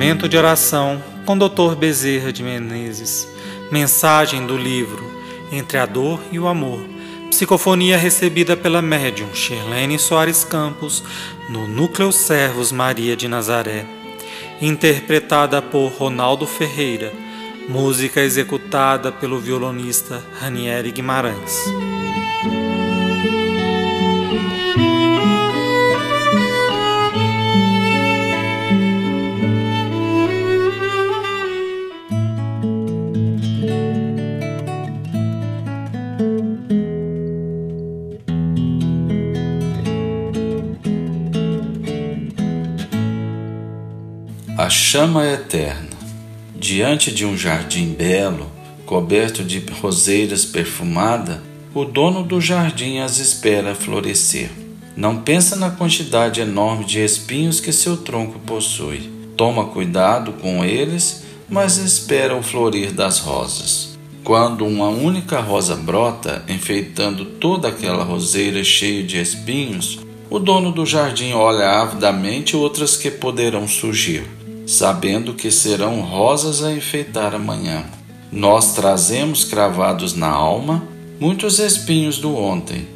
Momento de oração com Dr. Bezerra de Menezes. Mensagem do livro Entre a Dor e o Amor. Psicofonia recebida pela médium Shirlene Soares Campos no Núcleo Servos Maria de Nazaré. Interpretada por Ronaldo Ferreira. Música executada pelo violonista Ranieri Guimarães. A chama eterna. Diante de um jardim belo, coberto de roseiras perfumada, o dono do jardim as espera florescer. Não pensa na quantidade enorme de espinhos que seu tronco possui. Toma cuidado com eles, mas espera o florir das rosas. Quando uma única rosa brota, enfeitando toda aquela roseira cheia de espinhos, o dono do jardim olha avidamente outras que poderão surgir sabendo que serão rosas a enfeitar amanhã. Nós trazemos cravados na alma muitos espinhos do ontem,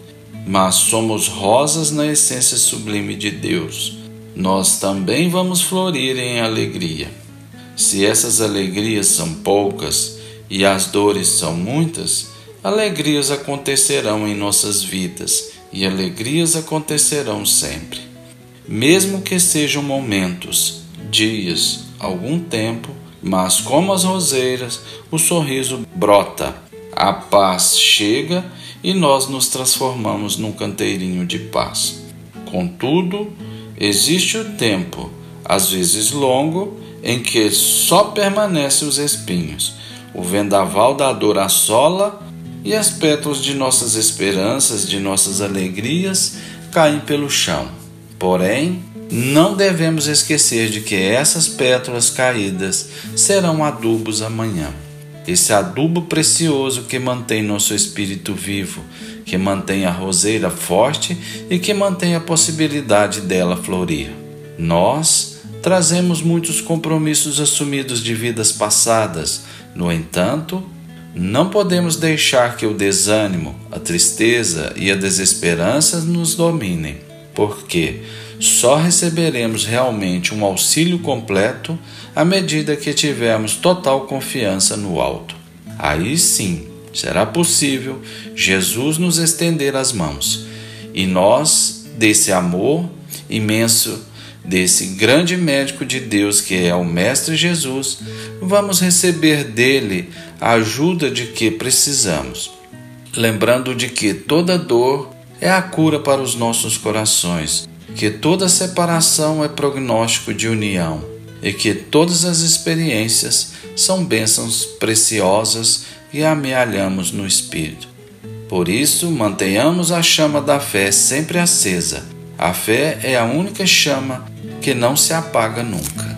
mas somos rosas na essência sublime de Deus. Nós também vamos florir em alegria. Se essas alegrias são poucas e as dores são muitas, alegrias acontecerão em nossas vidas e alegrias acontecerão sempre. Mesmo que sejam momentos, dias, algum tempo, mas como as roseiras, o sorriso brota, a paz chega e nós nos transformamos num canteirinho de paz. Contudo, existe o tempo, às vezes longo, em que só permanecem os espinhos. O vendaval da dor assola e as pétalas de nossas esperanças, de nossas alegrias, caem pelo chão. Porém, não devemos esquecer de que essas pétalas caídas serão adubos amanhã. Esse adubo precioso que mantém nosso espírito vivo, que mantém a roseira forte e que mantém a possibilidade dela florir. Nós trazemos muitos compromissos assumidos de vidas passadas, no entanto, não podemos deixar que o desânimo, a tristeza e a desesperança nos dominem, porque só receberemos realmente um auxílio completo à medida que tivermos total confiança no alto. Aí sim será possível Jesus nos estender as mãos e nós, desse amor imenso, desse grande médico de Deus que é o Mestre Jesus, vamos receber dele a ajuda de que precisamos. Lembrando de que toda dor é a cura para os nossos corações que toda separação é prognóstico de união e que todas as experiências são bênçãos preciosas e amealhamos no Espírito. Por isso, mantenhamos a chama da fé sempre acesa. A fé é a única chama que não se apaga nunca.